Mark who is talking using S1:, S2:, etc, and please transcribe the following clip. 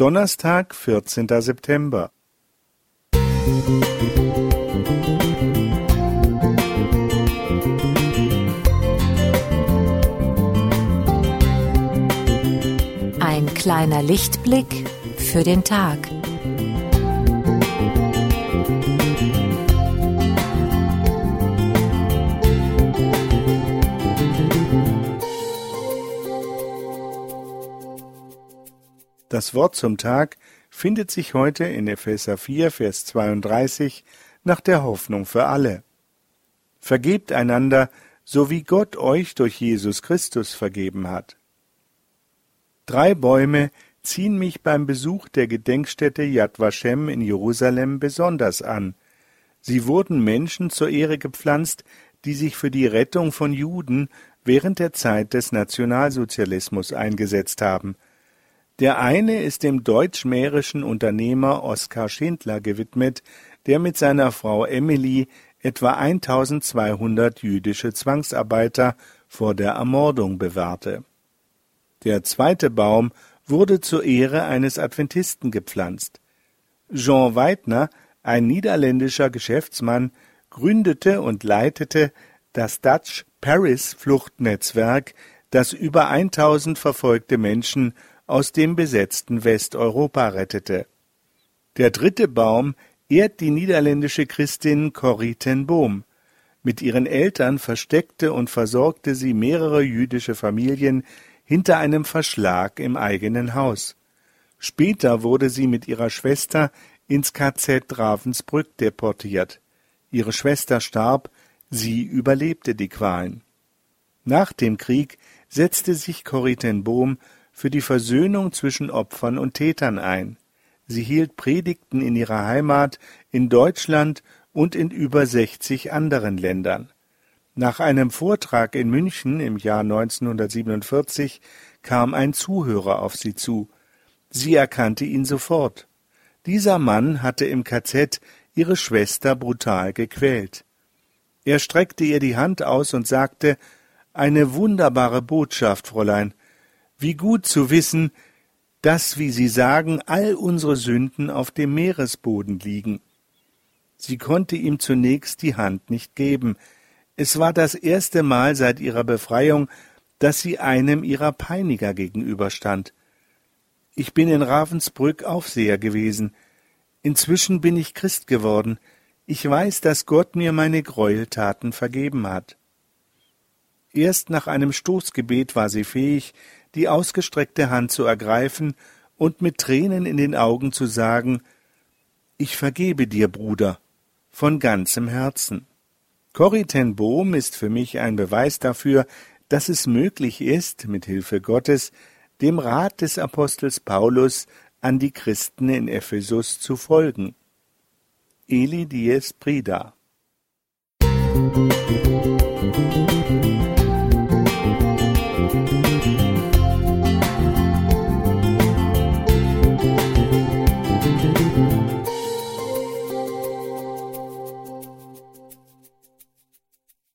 S1: Donnerstag, 14. September.
S2: Ein kleiner Lichtblick für den Tag.
S1: Das Wort zum Tag findet sich heute in Epheser 4, Vers 32 nach der Hoffnung für alle. Vergebt einander, so wie Gott euch durch Jesus Christus vergeben hat. Drei Bäume ziehen mich beim Besuch der Gedenkstätte Yad Vashem in Jerusalem besonders an. Sie wurden Menschen zur Ehre gepflanzt, die sich für die Rettung von Juden während der Zeit des Nationalsozialismus eingesetzt haben – der eine ist dem deutsch-mährischen Unternehmer Oskar Schindler gewidmet, der mit seiner Frau Emily etwa 1200 jüdische Zwangsarbeiter vor der Ermordung bewahrte. Der zweite Baum wurde zur Ehre eines Adventisten gepflanzt. Jean Weidner, ein niederländischer Geschäftsmann, gründete und leitete das Dutch Paris Fluchtnetzwerk, das über 1000 verfolgte Menschen aus dem besetzten Westeuropa rettete. Der dritte Baum ehrt die niederländische Christin Corrie ten Boom. Mit ihren Eltern versteckte und versorgte sie mehrere jüdische Familien hinter einem Verschlag im eigenen Haus. Später wurde sie mit ihrer Schwester ins KZ Ravensbrück deportiert. Ihre Schwester starb, sie überlebte die Qualen. Nach dem Krieg setzte sich Corrie ten Boom für die Versöhnung zwischen Opfern und Tätern ein. Sie hielt Predigten in ihrer Heimat, in Deutschland und in über 60 anderen Ländern. Nach einem Vortrag in München im Jahr 1947 kam ein Zuhörer auf sie zu. Sie erkannte ihn sofort. Dieser Mann hatte im KZ ihre Schwester brutal gequält. Er streckte ihr die Hand aus und sagte Eine wunderbare Botschaft, Fräulein. Wie gut zu wissen, dass, wie Sie sagen, all unsere Sünden auf dem Meeresboden liegen. Sie konnte ihm zunächst die Hand nicht geben. Es war das erste Mal seit ihrer Befreiung, dass sie einem ihrer Peiniger gegenüberstand. Ich bin in Ravensbrück Aufseher gewesen. Inzwischen bin ich Christ geworden. Ich weiß, dass Gott mir meine Gräueltaten vergeben hat. Erst nach einem Stoßgebet war sie fähig, die ausgestreckte Hand zu ergreifen und mit Tränen in den Augen zu sagen Ich vergebe dir, Bruder, von ganzem Herzen. Corrie ten Bohm ist für mich ein Beweis dafür, dass es möglich ist, mit Hilfe Gottes, dem Rat des Apostels Paulus an die Christen in Ephesus zu folgen. Eli Dies Prida Musik